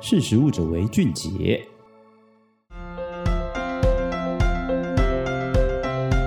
识时务者为俊杰。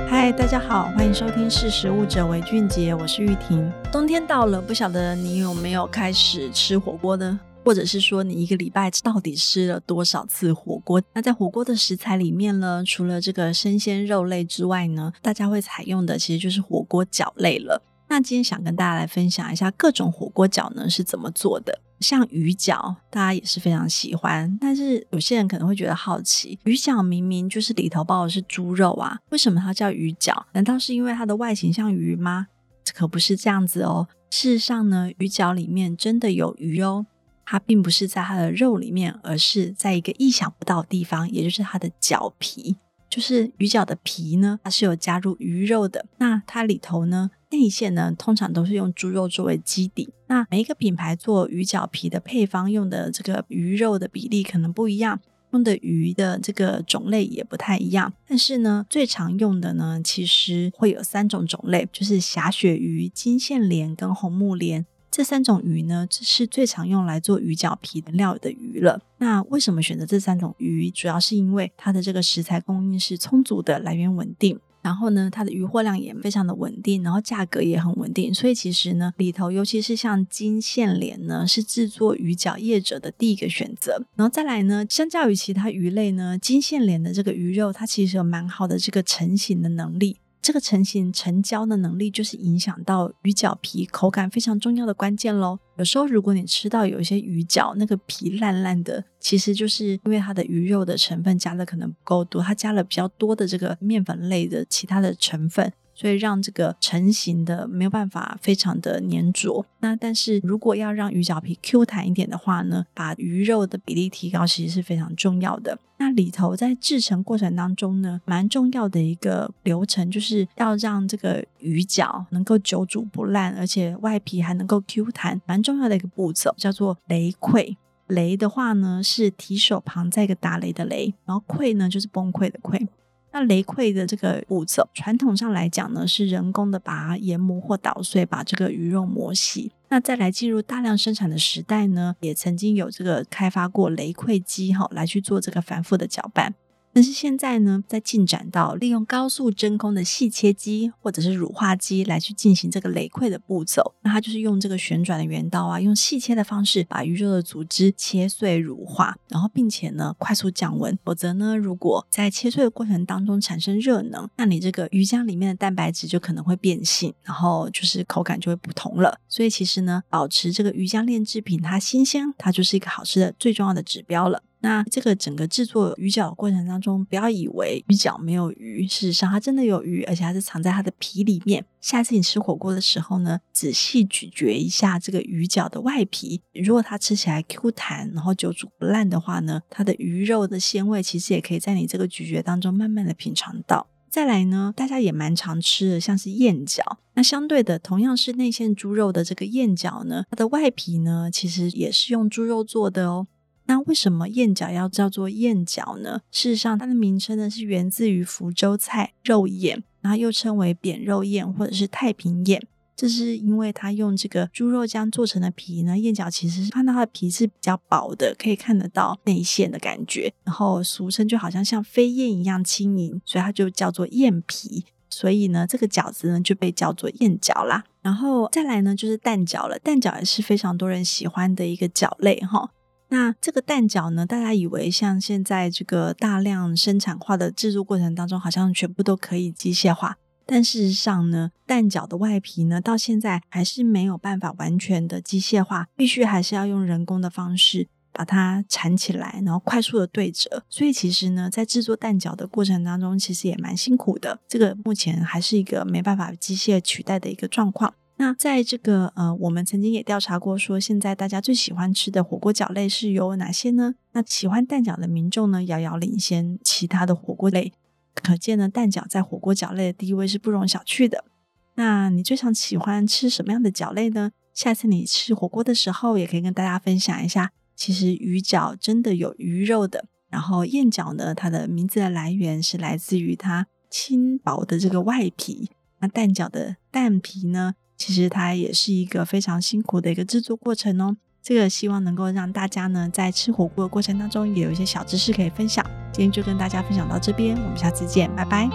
嗨，大家好，欢迎收听《识时务者为俊杰》，我是玉婷。冬天到了，不晓得你有没有开始吃火锅呢？或者是说，你一个礼拜到底吃了多少次火锅？那在火锅的食材里面呢，除了这个生鲜肉类之外呢，大家会采用的其实就是火锅饺类了。那今天想跟大家来分享一下各种火锅饺呢是怎么做的。像鱼饺，大家也是非常喜欢，但是有些人可能会觉得好奇，鱼饺明明就是里头包的是猪肉啊，为什么它叫鱼饺？难道是因为它的外形像鱼吗？这可不是这样子哦。事实上呢，鱼饺里面真的有鱼哦，它并不是在它的肉里面，而是在一个意想不到的地方，也就是它的饺皮。就是鱼饺的皮呢，它是有加入鱼肉的。那它里头呢，内馅呢，通常都是用猪肉作为基底。那每一个品牌做鱼饺皮的配方用的这个鱼肉的比例可能不一样，用的鱼的这个种类也不太一样。但是呢，最常用的呢，其实会有三种种类，就是霞雪鱼、金线莲跟红木莲。这三种鱼呢，这是最常用来做鱼饺皮的料的鱼了。那为什么选择这三种鱼？主要是因为它的这个食材供应是充足的，来源稳定。然后呢，它的鱼货量也非常的稳定，然后价格也很稳定。所以其实呢，里头尤其是像金线莲呢，是制作鱼饺业者的第一个选择。然后再来呢，相较于其他鱼类呢，金线莲的这个鱼肉，它其实有蛮好的这个成型的能力。这个成型成胶的能力，就是影响到鱼饺皮口感非常重要的关键喽。有时候，如果你吃到有一些鱼饺那个皮烂烂的，其实就是因为它的鱼肉的成分加的可能不够多，它加了比较多的这个面粉类的其他的成分。所以让这个成型的没有办法非常的粘着。那但是如果要让鱼饺皮 Q 弹一点的话呢，把鱼肉的比例提高，其实是非常重要的。那里头在制成过程当中呢，蛮重要的一个流程，就是要让这个鱼饺能够久煮不烂，而且外皮还能够 Q 弹，蛮重要的一个步骤叫做擂溃。擂的话呢是提手旁再一个打雷的雷，然后溃呢就是崩溃的溃。那雷溃的这个步骤，传统上来讲呢，是人工的把它研磨或捣碎，把这个鱼肉磨细。那再来进入大量生产的时代呢，也曾经有这个开发过雷溃机哈，来去做这个反复的搅拌。但是现在呢，在进展到利用高速真空的细切机或者是乳化机来去进行这个擂溃的步骤，那它就是用这个旋转的圆刀啊，用细切的方式把鱼肉的组织切碎乳化，然后并且呢快速降温。否则呢，如果在切碎的过程当中产生热能，那你这个鱼浆里面的蛋白质就可能会变性，然后就是口感就会不同了。所以其实呢，保持这个鱼浆炼制品它新鲜，它就是一个好吃的最重要的指标了。那这个整个制作鱼饺的过程当中，不要以为鱼饺没有鱼，事实上它真的有鱼，而且它是藏在它的皮里面。下次你吃火锅的时候呢，仔细咀嚼一下这个鱼饺的外皮，如果它吃起来 Q 弹，然后久煮不烂的话呢，它的鱼肉的鲜味其实也可以在你这个咀嚼当中慢慢的品尝到。再来呢，大家也蛮常吃的，像是燕饺。那相对的，同样是内馅猪肉的这个燕饺呢，它的外皮呢，其实也是用猪肉做的哦。那为什么燕饺要叫做燕饺呢？事实上，它的名称呢是源自于福州菜肉燕，然后又称为扁肉燕或者是太平燕。这是因为它用这个猪肉浆做成的皮呢，燕饺其实是看到它的皮是比较薄的，可以看得到内馅的感觉，然后俗称就好像像飞燕一样轻盈，所以它就叫做燕皮。所以呢，这个饺子呢就被叫做燕饺啦。然后再来呢就是蛋饺了，蛋饺也是非常多人喜欢的一个饺类哈。那这个蛋饺呢，大家以为像现在这个大量生产化的制作过程当中，好像全部都可以机械化，但事实上呢，蛋饺的外皮呢，到现在还是没有办法完全的机械化，必须还是要用人工的方式把它缠起来，然后快速的对折。所以其实呢，在制作蛋饺的过程当中，其实也蛮辛苦的。这个目前还是一个没办法机械取代的一个状况。那在这个呃，我们曾经也调查过，说现在大家最喜欢吃的火锅饺类是有哪些呢？那喜欢蛋饺的民众呢，遥遥领先其他的火锅类，可见呢，蛋饺在火锅饺类的地位是不容小觑的。那你最常喜欢吃什么样的饺类呢？下次你吃火锅的时候，也可以跟大家分享一下。其实鱼饺真的有鱼肉的，然后燕饺呢，它的名字的来源是来自于它轻薄的这个外皮。那蛋饺的蛋皮呢？其实它也是一个非常辛苦的一个制作过程哦。这个希望能够让大家呢在吃火锅的过程当中也有一些小知识可以分享。今天就跟大家分享到这边，我们下次见，拜拜。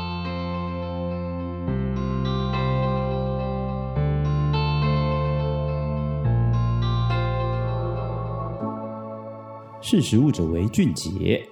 识食物者为俊杰。